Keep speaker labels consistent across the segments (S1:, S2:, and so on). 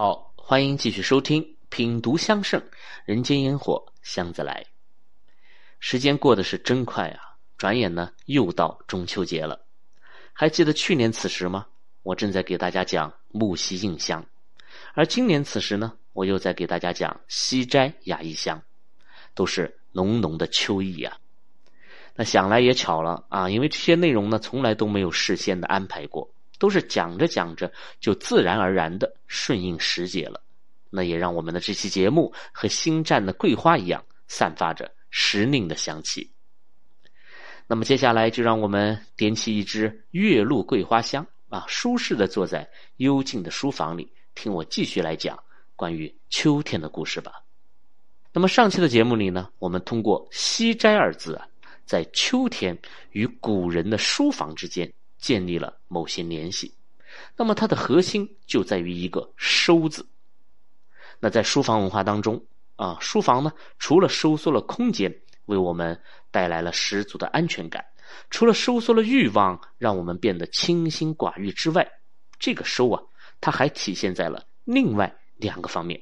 S1: 好，欢迎继续收听《品读香盛人间烟火香自来》。时间过得是真快啊，转眼呢又到中秋节了。还记得去年此时吗？我正在给大家讲木樨印香，而今年此时呢，我又在给大家讲西斋雅逸香，都是浓浓的秋意啊。那想来也巧了啊，因为这些内容呢，从来都没有事先的安排过。都是讲着讲着就自然而然的顺应时节了，那也让我们的这期节目和新绽的桂花一样，散发着时令的香气。那么接下来就让我们点起一支月露桂花香啊，舒适的坐在幽静的书房里，听我继续来讲关于秋天的故事吧。那么上期的节目里呢，我们通过“西斋”二字啊，在秋天与古人的书房之间。建立了某些联系，那么它的核心就在于一个“收”字。那在书房文化当中啊，书房呢，除了收缩了空间，为我们带来了十足的安全感；除了收缩了欲望，让我们变得清心寡欲之外，这个“收”啊，它还体现在了另外两个方面。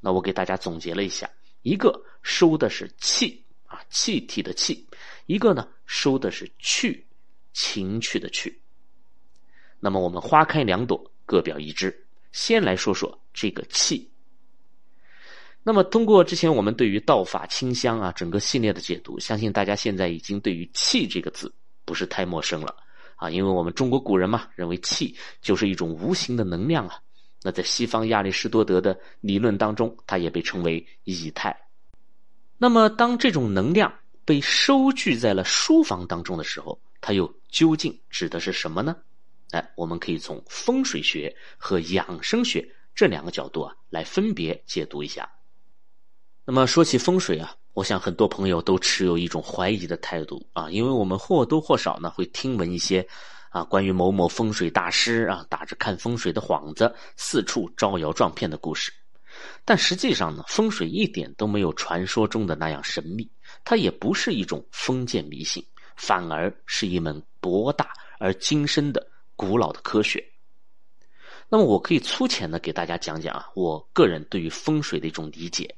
S1: 那我给大家总结了一下：一个收的是气啊，气体的气；一个呢，收的是去。情趣的趣。那么我们花开两朵，各表一枝。先来说说这个气。那么通过之前我们对于道法清香啊整个系列的解读，相信大家现在已经对于气这个字不是太陌生了啊，因为我们中国古人嘛认为气就是一种无形的能量啊。那在西方亚里士多德的理论当中，它也被称为以太。那么当这种能量被收聚在了书房当中的时候，它又究竟指的是什么呢？哎，我们可以从风水学和养生学这两个角度啊来分别解读一下。那么说起风水啊，我想很多朋友都持有一种怀疑的态度啊，因为我们或多或少呢会听闻一些啊关于某某风水大师啊打着看风水的幌子四处招摇撞骗的故事。但实际上呢，风水一点都没有传说中的那样神秘，它也不是一种封建迷信。反而是一门博大而精深的古老的科学。那么，我可以粗浅的给大家讲讲啊，我个人对于风水的一种理解。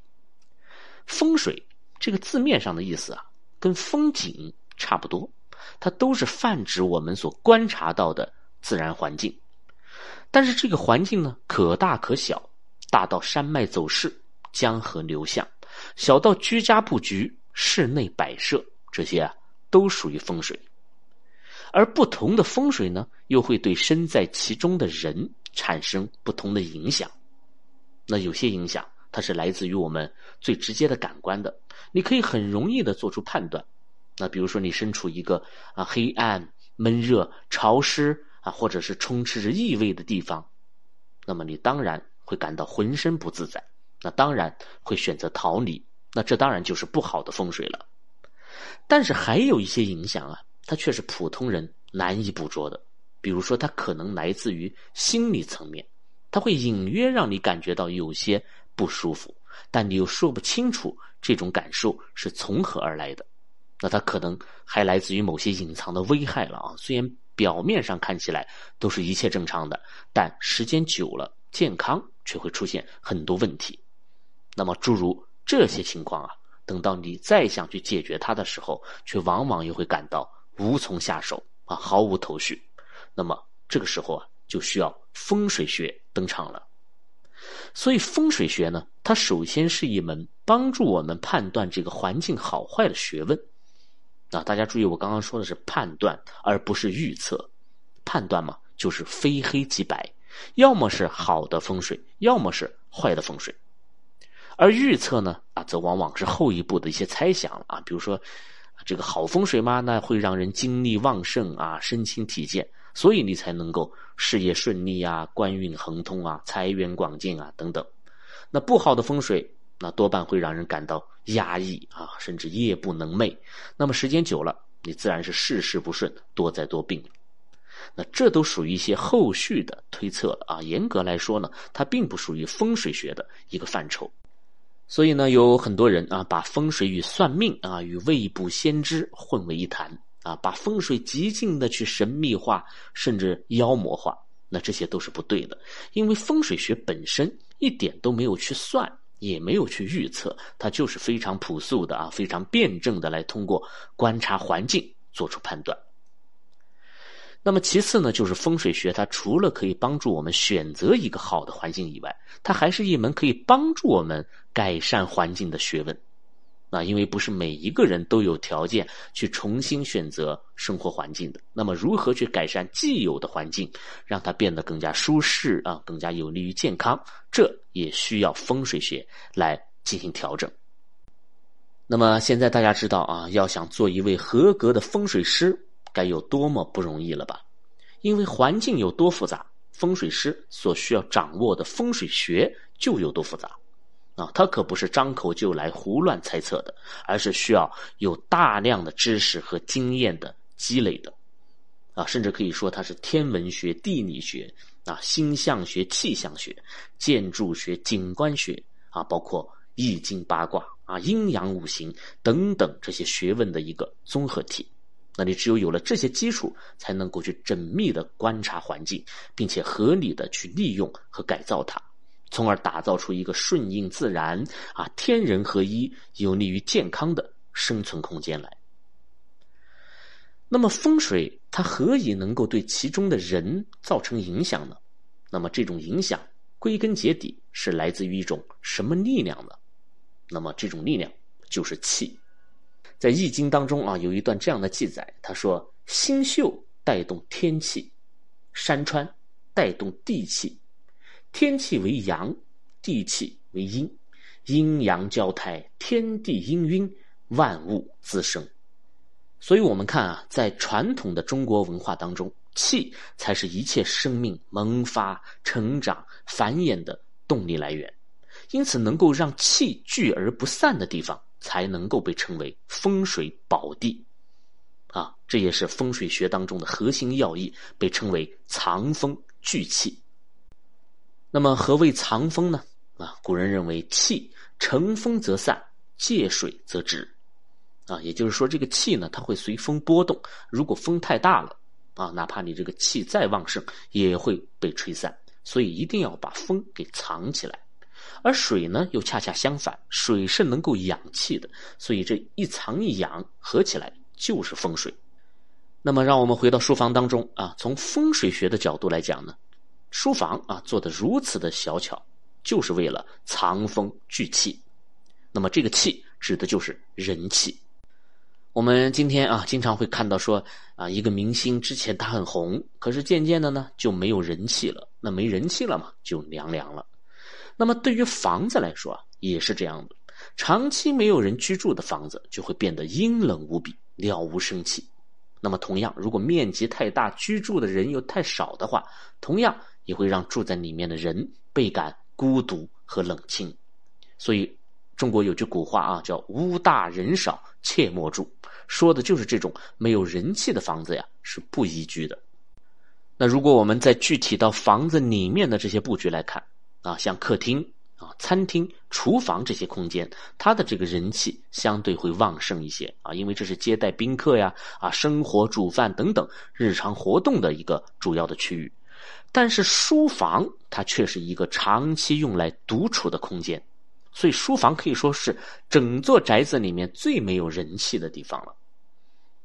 S1: 风水这个字面上的意思啊，跟风景差不多，它都是泛指我们所观察到的自然环境。但是这个环境呢，可大可小，大到山脉走势、江河流向，小到居家布局、室内摆设这些啊。都属于风水，而不同的风水呢，又会对身在其中的人产生不同的影响。那有些影响，它是来自于我们最直接的感官的，你可以很容易的做出判断。那比如说，你身处一个啊黑暗、闷热、潮湿啊，或者是充斥着异味的地方，那么你当然会感到浑身不自在，那当然会选择逃离。那这当然就是不好的风水了。但是还有一些影响啊，它却是普通人难以捕捉的。比如说，它可能来自于心理层面，它会隐约让你感觉到有些不舒服，但你又说不清楚这种感受是从何而来的。那它可能还来自于某些隐藏的危害了啊！虽然表面上看起来都是一切正常的，但时间久了，健康却会出现很多问题。那么，诸如这些情况啊。等到你再想去解决它的时候，却往往又会感到无从下手啊，毫无头绪。那么这个时候啊，就需要风水学登场了。所以风水学呢，它首先是一门帮助我们判断这个环境好坏的学问。啊，大家注意，我刚刚说的是判断，而不是预测。判断嘛，就是非黑即白，要么是好的风水，要么是坏的风水。而预测呢，啊，则往往是后一步的一些猜想啊。比如说，这个好风水嘛，那会让人精力旺盛啊，身轻体健，所以你才能够事业顺利啊，官运亨通啊，财源广进啊等等。那不好的风水，那多半会让人感到压抑啊，甚至夜不能寐。那么时间久了，你自然是事事不顺，多灾多病。那这都属于一些后续的推测了啊。严格来说呢，它并不属于风水学的一个范畴。所以呢，有很多人啊，把风水与算命啊，与未卜先知混为一谈啊，把风水极尽的去神秘化，甚至妖魔化。那这些都是不对的，因为风水学本身一点都没有去算，也没有去预测，它就是非常朴素的啊，非常辩证的来通过观察环境做出判断。那么其次呢，就是风水学，它除了可以帮助我们选择一个好的环境以外，它还是一门可以帮助我们改善环境的学问。啊，因为不是每一个人都有条件去重新选择生活环境的。那么，如何去改善既有的环境，让它变得更加舒适啊，更加有利于健康，这也需要风水学来进行调整。那么，现在大家知道啊，要想做一位合格的风水师。该有多么不容易了吧？因为环境有多复杂，风水师所需要掌握的风水学就有多复杂。啊，他可不是张口就来胡乱猜测的，而是需要有大量的知识和经验的积累的。啊，甚至可以说它是天文学、地理学、啊星象学、气象学、建筑学、景观学啊，包括易经八卦啊、阴阳五行等等这些学问的一个综合体。那你只有有了这些基础，才能够去缜密的观察环境，并且合理的去利用和改造它，从而打造出一个顺应自然、啊天人合一、有利于健康的生存空间来。那么风水它何以能够对其中的人造成影响呢？那么这种影响归根结底是来自于一种什么力量呢？那么这种力量就是气。在《易经》当中啊，有一段这样的记载，他说：“星宿带动天气，山川带动地气，天气为阳，地气为阴，阴阳交泰，天地氤氲，万物滋生。”所以，我们看啊，在传统的中国文化当中，气才是一切生命萌发、成长、繁衍的动力来源。因此，能够让气聚而不散的地方。才能够被称为风水宝地，啊，这也是风水学当中的核心要义，被称为藏风聚气。那么，何谓藏风呢？啊，古人认为气乘风则散，借水则直，啊，也就是说，这个气呢，它会随风波动。如果风太大了，啊，哪怕你这个气再旺盛，也会被吹散。所以，一定要把风给藏起来。而水呢，又恰恰相反，水是能够养气的，所以这一藏一养合起来就是风水。那么，让我们回到书房当中啊，从风水学的角度来讲呢，书房啊做的如此的小巧，就是为了藏风聚气。那么，这个气指的就是人气。我们今天啊，经常会看到说啊，一个明星之前他很红，可是渐渐的呢就没有人气了。那没人气了嘛，就凉凉了。那么对于房子来说啊，也是这样的。长期没有人居住的房子，就会变得阴冷无比，了无生气。那么同样，如果面积太大，居住的人又太少的话，同样也会让住在里面的人倍感孤独和冷清。所以，中国有句古话啊，叫“屋大人少，切莫住”，说的就是这种没有人气的房子呀，是不宜居的。那如果我们再具体到房子里面的这些布局来看，啊，像客厅啊、餐厅、厨房这些空间，它的这个人气相对会旺盛一些啊，因为这是接待宾客呀、啊生活、煮饭等等日常活动的一个主要的区域。但是书房它却是一个长期用来独处的空间，所以书房可以说是整座宅子里面最没有人气的地方了。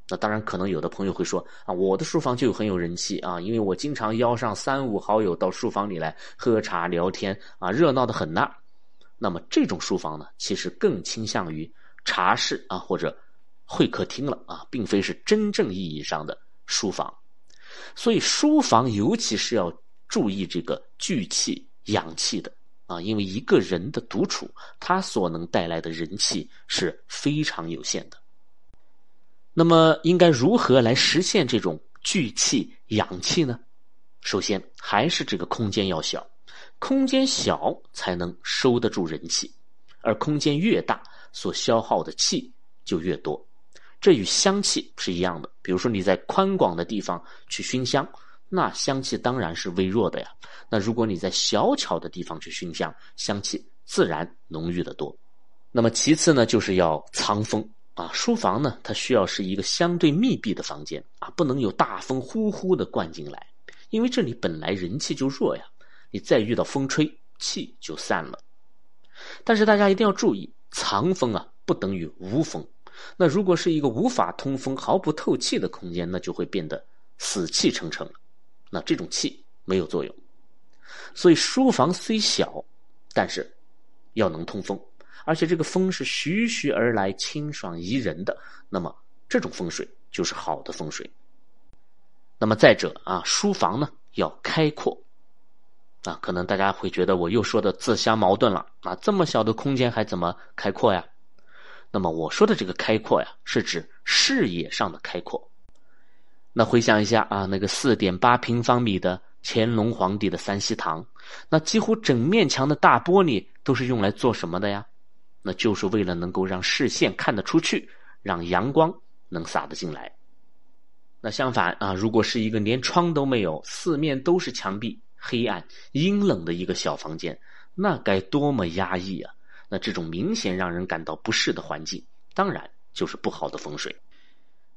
S1: 那当然，可能有的朋友会说啊，我的书房就很有人气啊，因为我经常邀上三五好友到书房里来喝茶聊天啊，热闹的很呐。那么这种书房呢，其实更倾向于茶室啊或者会客厅了啊，并非是真正意义上的书房。所以书房尤其是要注意这个聚气养气的啊，因为一个人的独处，他所能带来的人气是非常有限的。那么应该如何来实现这种聚气养气呢？首先还是这个空间要小，空间小才能收得住人气，而空间越大，所消耗的气就越多。这与香气是一样的。比如说你在宽广的地方去熏香，那香气当然是微弱的呀。那如果你在小巧的地方去熏香，香气自然浓郁的多。那么其次呢，就是要藏风。啊，书房呢，它需要是一个相对密闭的房间啊，不能有大风呼呼的灌进来，因为这里本来人气就弱呀，你再遇到风吹，气就散了。但是大家一定要注意，藏风啊不等于无风。那如果是一个无法通风、毫不透气的空间，那就会变得死气沉沉了。那这种气没有作用。所以书房虽小，但是要能通风，而且这个风是徐徐而来、清爽宜人的。那么这种风水就是好的风水。那么再者啊，书房呢要开阔。啊，可能大家会觉得我又说的自相矛盾了。啊，这么小的空间还怎么开阔呀？那么我说的这个开阔呀，是指视野上的开阔。那回想一下啊，那个四点八平方米的乾隆皇帝的三希堂，那几乎整面墙的大玻璃都是用来做什么的呀？那就是为了能够让视线看得出去，让阳光能洒得进来。那相反啊，如果是一个连窗都没有，四面都是墙壁。黑暗阴冷的一个小房间，那该多么压抑啊！那这种明显让人感到不适的环境，当然就是不好的风水。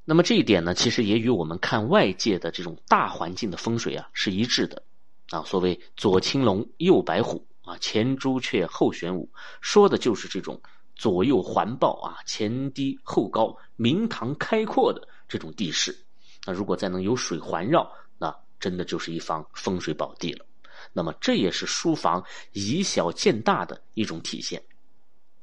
S1: 那么这一点呢，其实也与我们看外界的这种大环境的风水啊是一致的。啊，所谓左青龙，右白虎啊，前朱雀，后玄武，说的就是这种左右环抱啊，前低后高，明堂开阔的这种地势。那如果再能有水环绕，那真的就是一方风水宝地了，那么这也是书房以小见大的一种体现。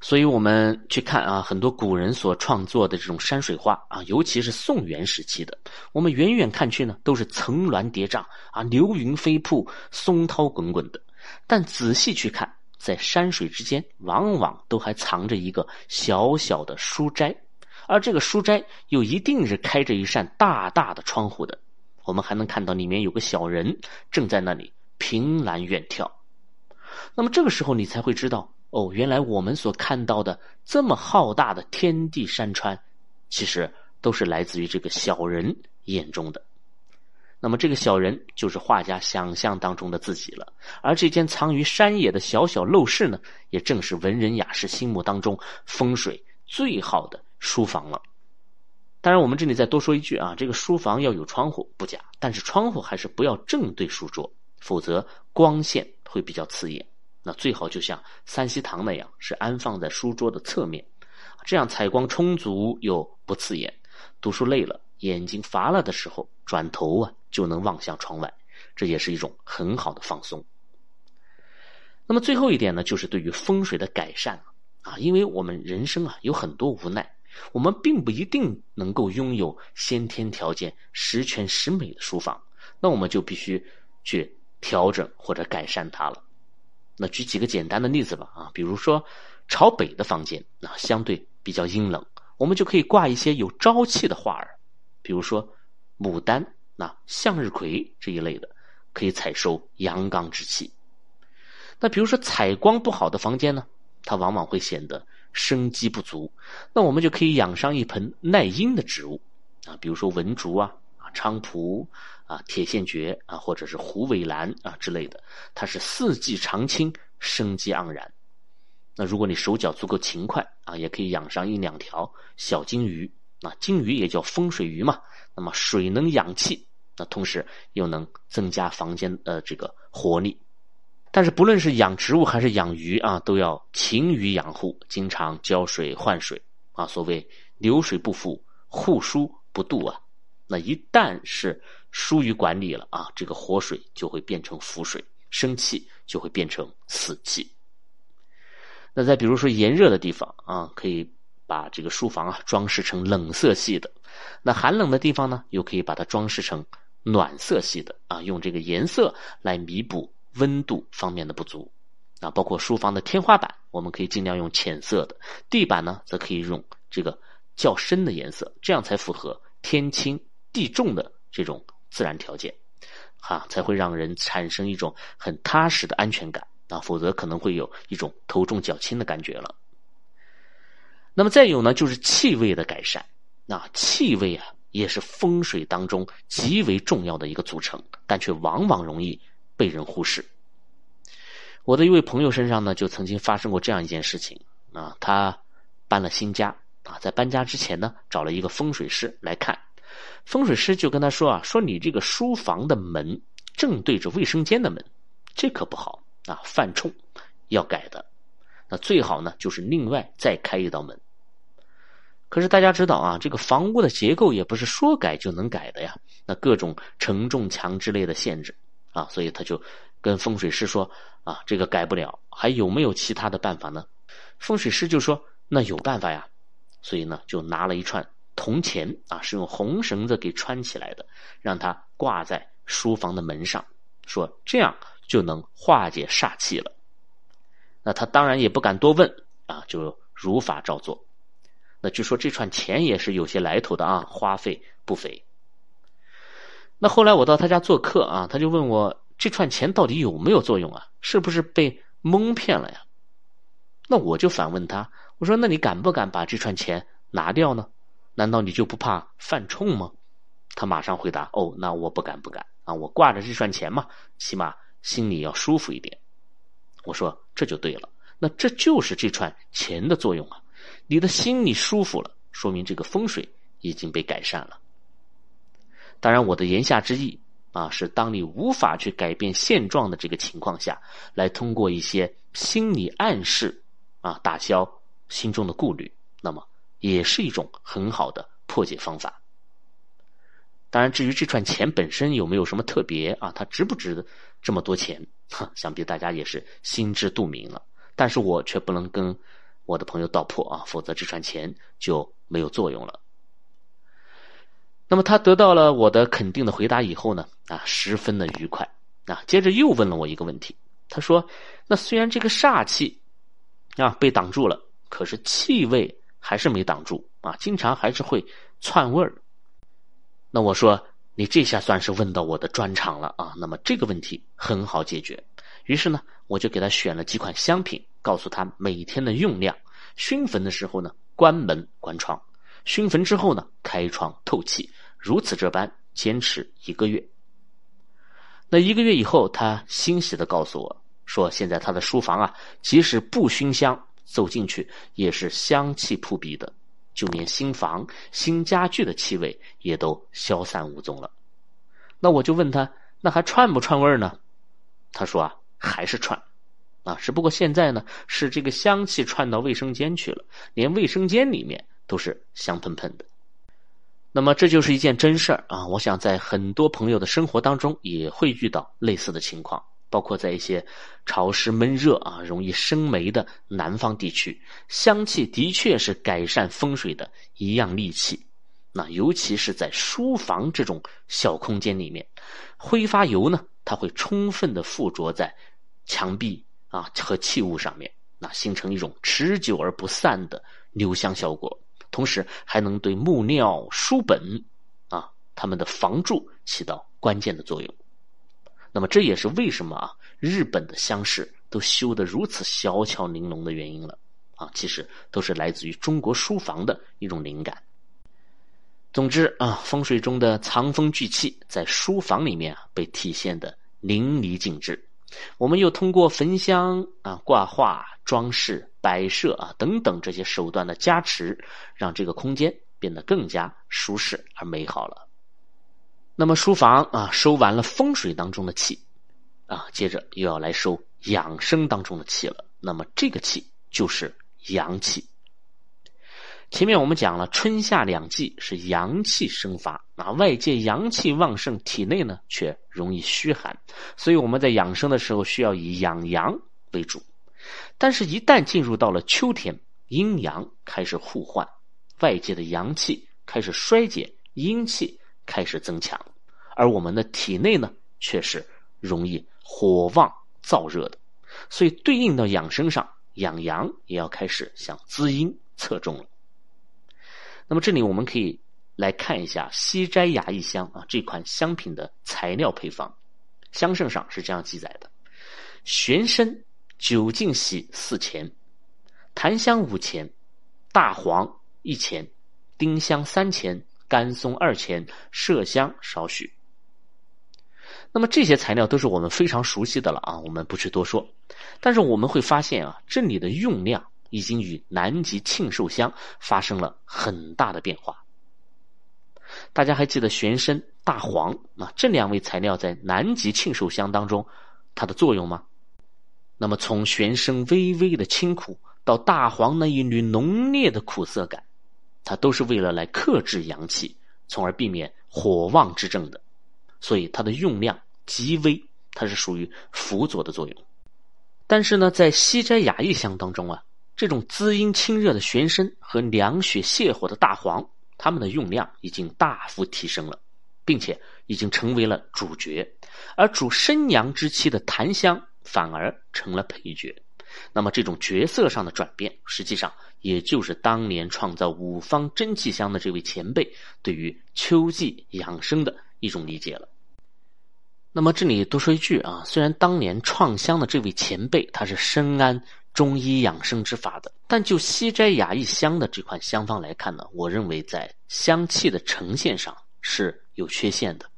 S1: 所以，我们去看啊，很多古人所创作的这种山水画啊，尤其是宋元时期的，我们远远看去呢，都是层峦叠嶂啊，流云飞瀑，松涛滚滚的。但仔细去看，在山水之间，往往都还藏着一个小小的书斋，而这个书斋又一定是开着一扇大大的窗户的。我们还能看到里面有个小人正在那里凭栏远眺，那么这个时候你才会知道哦，原来我们所看到的这么浩大的天地山川，其实都是来自于这个小人眼中的。那么这个小人就是画家想象当中的自己了，而这间藏于山野的小小陋室呢，也正是文人雅士心目当中风水最好的书房了。当然，我们这里再多说一句啊，这个书房要有窗户不假，但是窗户还是不要正对书桌，否则光线会比较刺眼。那最好就像三希堂那样，是安放在书桌的侧面，这样采光充足又不刺眼。读书累了、眼睛乏了的时候，转头啊就能望向窗外，这也是一种很好的放松。那么最后一点呢，就是对于风水的改善啊，因为我们人生啊有很多无奈。我们并不一定能够拥有先天条件十全十美的书房，那我们就必须去调整或者改善它了。那举几个简单的例子吧，啊，比如说朝北的房间，那相对比较阴冷，我们就可以挂一些有朝气的画儿，比如说牡丹、那向日葵这一类的，可以采收阳刚之气。那比如说采光不好的房间呢，它往往会显得。生机不足，那我们就可以养上一盆耐阴的植物，啊，比如说文竹、啊菖蒲啊、铁线蕨啊，或者是虎尾兰啊之类的，它是四季常青，生机盎然。那如果你手脚足够勤快啊，也可以养上一两条小金鱼，啊，金鱼也叫风水鱼嘛。那么水能养气，那同时又能增加房间的这个活力。但是不论是养植物还是养鱼啊，都要勤于养护，经常浇水换水啊。所谓流水不腐，户疏不度啊。那一旦是疏于管理了啊，这个活水就会变成浮水，生气就会变成死气。那再比如说炎热的地方啊，可以把这个书房啊装饰成冷色系的；那寒冷的地方呢，又可以把它装饰成暖色系的啊，用这个颜色来弥补。温度方面的不足，啊，包括书房的天花板，我们可以尽量用浅色的；地板呢，则可以用这个较深的颜色，这样才符合天清地重的这种自然条件，哈，才会让人产生一种很踏实的安全感啊，否则可能会有一种头重脚轻的感觉了。那么再有呢，就是气味的改善，那气味啊，也是风水当中极为重要的一个组成，但却往往容易。被人忽视。我的一位朋友身上呢，就曾经发生过这样一件事情啊，他搬了新家啊，在搬家之前呢，找了一个风水师来看，风水师就跟他说啊，说你这个书房的门正对着卫生间的门，这可不好啊！犯冲，要改的。那最好呢，就是另外再开一道门。可是大家知道啊，这个房屋的结构也不是说改就能改的呀。那各种承重墙之类的限制啊，所以他就跟风水师说啊，这个改不了，还有没有其他的办法呢？风水师就说那有办法呀，所以呢就拿了一串铜钱啊，是用红绳子给穿起来的，让它挂在书房的门上，说这样就能化解煞气了。那他当然也不敢多问啊，就如法照做。那据说这串钱也是有些来头的啊，花费不菲。那后来我到他家做客啊，他就问我这串钱到底有没有作用啊？是不是被蒙骗了呀？那我就反问他，我说：“那你敢不敢把这串钱拿掉呢？难道你就不怕犯冲吗？”他马上回答：“哦，那我不敢，不敢啊！我挂着这串钱嘛，起码心里要舒服一点。”我说：“这就对了，那这就是这串钱的作用啊！你的心里舒服了，说明这个风水已经被改善了。当然，我的言下之意啊，是当你无法去改变现状的这个情况下，来通过一些心理暗示。”啊，打消心中的顾虑，那么也是一种很好的破解方法。当然，至于这串钱本身有没有什么特别啊，它值不值这么多钱，想必大家也是心知肚明了。但是我却不能跟我的朋友道破啊，否则这串钱就没有作用了。那么他得到了我的肯定的回答以后呢，啊，十分的愉快啊，接着又问了我一个问题，他说：“那虽然这个煞气。”啊，被挡住了，可是气味还是没挡住啊，经常还是会窜味儿。那我说，你这下算是问到我的专长了啊。那么这个问题很好解决，于是呢，我就给他选了几款香品，告诉他每天的用量。熏焚的时候呢，关门关窗；熏焚之后呢，开窗透气。如此这般坚持一个月。那一个月以后，他欣喜的告诉我。说现在他的书房啊，即使不熏香，走进去也是香气扑鼻的，就连新房、新家具的气味也都消散无踪了。那我就问他，那还串不串味呢？他说啊，还是串，啊，只不过现在呢，是这个香气串到卫生间去了，连卫生间里面都是香喷喷的。那么这就是一件真事儿啊！我想在很多朋友的生活当中也会遇到类似的情况。包括在一些潮湿闷热啊、容易生霉的南方地区，香气的确是改善风水的一样利器。那尤其是在书房这种小空间里面，挥发油呢，它会充分的附着在墙壁啊和器物上面，那形成一种持久而不散的留香效果。同时，还能对木料、书本啊它们的防蛀起到关键的作用。那么这也是为什么啊，日本的乡室都修得如此小巧玲珑的原因了啊，其实都是来自于中国书房的一种灵感。总之啊，风水中的藏风聚气在书房里面啊被体现的淋漓尽致。我们又通过焚香啊、挂画、装饰、摆设啊等等这些手段的加持，让这个空间变得更加舒适而美好了。那么书房啊，收完了风水当中的气，啊，接着又要来收养生当中的气了。那么这个气就是阳气。前面我们讲了，春夏两季是阳气生发，啊，外界阳气旺盛，体内呢却容易虚寒，所以我们在养生的时候需要以养阳为主。但是，一旦进入到了秋天，阴阳开始互换，外界的阳气开始衰减，阴气。开始增强，而我们的体内呢，却是容易火旺燥热的，所以对应到养生上，养阳也要开始向滋阴侧重了。那么这里我们可以来看一下西斋雅一香啊这款香品的材料配方，香圣上是这样记载的：玄参九净洗四钱，檀香五钱，大黄一钱，丁香三钱。甘松二钱，麝香少许。那么这些材料都是我们非常熟悉的了啊，我们不去多说。但是我们会发现啊，这里的用量已经与南极庆寿香发生了很大的变化。大家还记得玄参大黄啊这两味材料在南极庆寿香当中它的作用吗？那么从玄参微微的清苦到大黄那一缕浓烈的苦涩感，它都是为了来克制阳气，从而避免火旺之症的，所以它的用量极微，它是属于辅佐的作用。但是呢，在西斋雅意香当中啊，这种滋阴清热的玄参和凉血泻火的大黄，它们的用量已经大幅提升了，并且已经成为了主角，而主生阳之气的檀香反而成了配角。那么这种角色上的转变，实际上也就是当年创造五方真气香的这位前辈对于秋季养生的一种理解了。那么这里多说一句啊，虽然当年创香的这位前辈他是深谙中医养生之法的，但就西斋雅意香的这款香方来看呢，我认为在香气的呈现上是有缺陷的，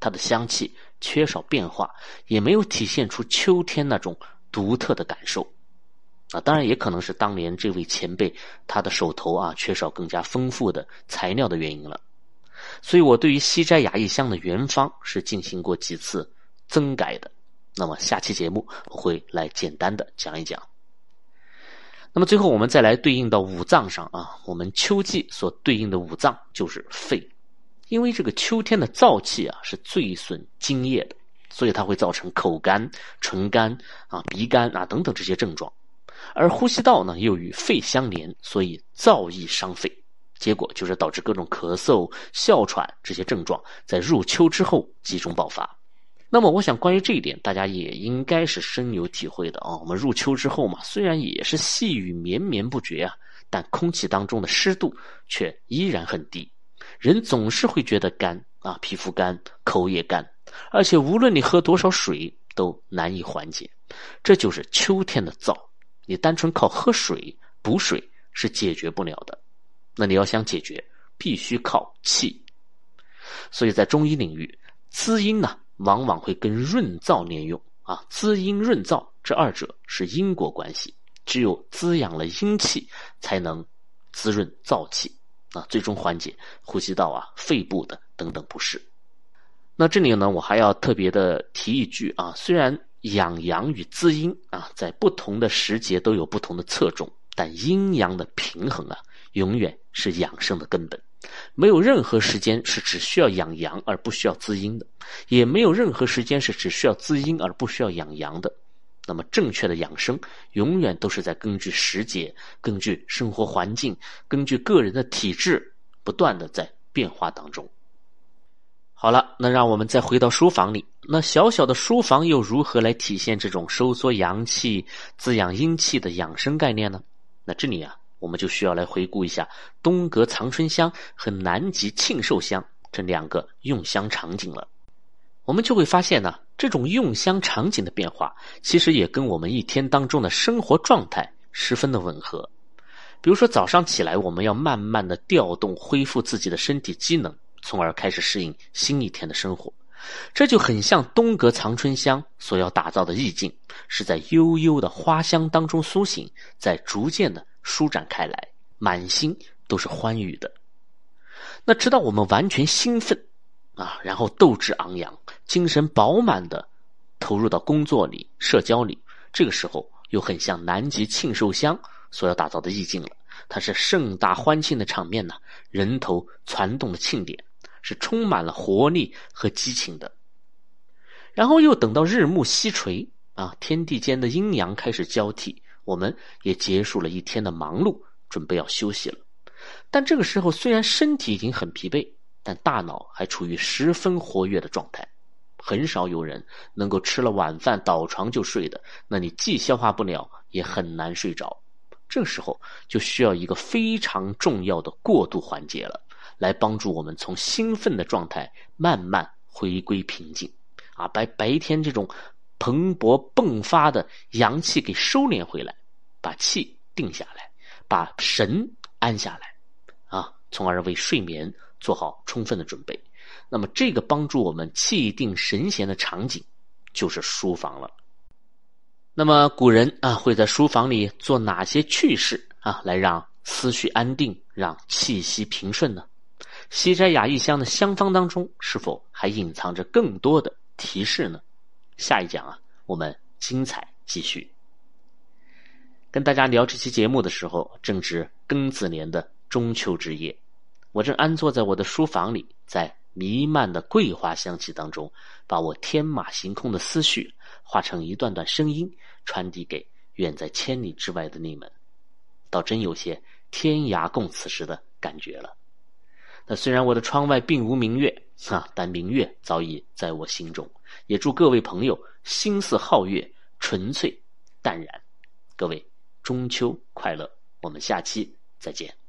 S1: 它的香气缺少变化，也没有体现出秋天那种独特的感受。啊，当然也可能是当年这位前辈他的手头啊缺少更加丰富的材料的原因了。所以我对于西斋雅意香的原方是进行过几次增改的。那么下期节目我会来简单的讲一讲。那么最后我们再来对应到五脏上啊，我们秋季所对应的五脏就是肺，因为这个秋天的燥气啊是最损津液的，所以它会造成口干、唇干啊、鼻干啊等等这些症状。而呼吸道呢又与肺相连，所以燥易伤肺。结果就是导致各种咳嗽、哮喘这些症状在入秋之后集中爆发。那么，我想关于这一点，大家也应该是深有体会的啊。我们入秋之后嘛，虽然也是细雨绵绵不绝啊，但空气当中的湿度却依然很低，人总是会觉得干啊，皮肤干、口也干，而且无论你喝多少水都难以缓解。这就是秋天的燥，你单纯靠喝水补水是解决不了的。那你要想解决，必须靠气。所以在中医领域，滋阴呢，往往会跟润燥连用啊。滋阴润燥这二者是因果关系，只有滋养了阴气，才能滋润燥气啊，最终缓解呼吸道啊、肺部的等等不适。那这里呢，我还要特别的提一句啊，虽然养阳与滋阴啊，在不同的时节都有不同的侧重，但阴阳的平衡啊。永远是养生的根本，没有任何时间是只需要养阳而不需要滋阴的，也没有任何时间是只需要滋阴而不需要养阳的。那么，正确的养生永远都是在根据时节、根据生活环境、根据个人的体质，不断的在变化当中。好了，那让我们再回到书房里，那小小的书房又如何来体现这种收缩阳气、滋养阴气的养生概念呢？那这里啊。我们就需要来回顾一下东阁藏春香和南极庆寿香这两个用香场景了。我们就会发现呢，这种用香场景的变化，其实也跟我们一天当中的生活状态十分的吻合。比如说早上起来，我们要慢慢的调动、恢复自己的身体机能，从而开始适应新一天的生活。这就很像东阁藏春香所要打造的意境，是在悠悠的花香当中苏醒，在逐渐的。舒展开来，满心都是欢愉的。那直到我们完全兴奋啊，然后斗志昂扬、精神饱满的投入到工作里、社交里，这个时候又很像南极庆寿香所要打造的意境了。它是盛大欢庆的场面呢，人头攒动的庆典，是充满了活力和激情的。然后又等到日暮西垂啊，天地间的阴阳开始交替。我们也结束了一天的忙碌，准备要休息了。但这个时候，虽然身体已经很疲惫，但大脑还处于十分活跃的状态。很少有人能够吃了晚饭倒床就睡的，那你既消化不了，也很难睡着。这时候就需要一个非常重要的过渡环节了，来帮助我们从兴奋的状态慢慢回归平静。啊，白白天这种。蓬勃迸发的阳气给收敛回来，把气定下来，把神安下来，啊，从而为睡眠做好充分的准备。那么，这个帮助我们气定神闲的场景，就是书房了。那么，古人啊会在书房里做哪些趣事啊，来让思绪安定，让气息平顺呢？西斋雅逸香的香方当中，是否还隐藏着更多的提示呢？下一讲啊，我们精彩继续。跟大家聊这期节目的时候，正值庚子年的中秋之夜，我正安坐在我的书房里，在弥漫的桂花香气当中，把我天马行空的思绪化成一段段声音，传递给远在千里之外的你们，倒真有些天涯共此时的感觉了。那虽然我的窗外并无明月啊，但明月早已在我心中。也祝各位朋友心似皓月，纯粹淡然。各位。中秋快乐！我们下期再见。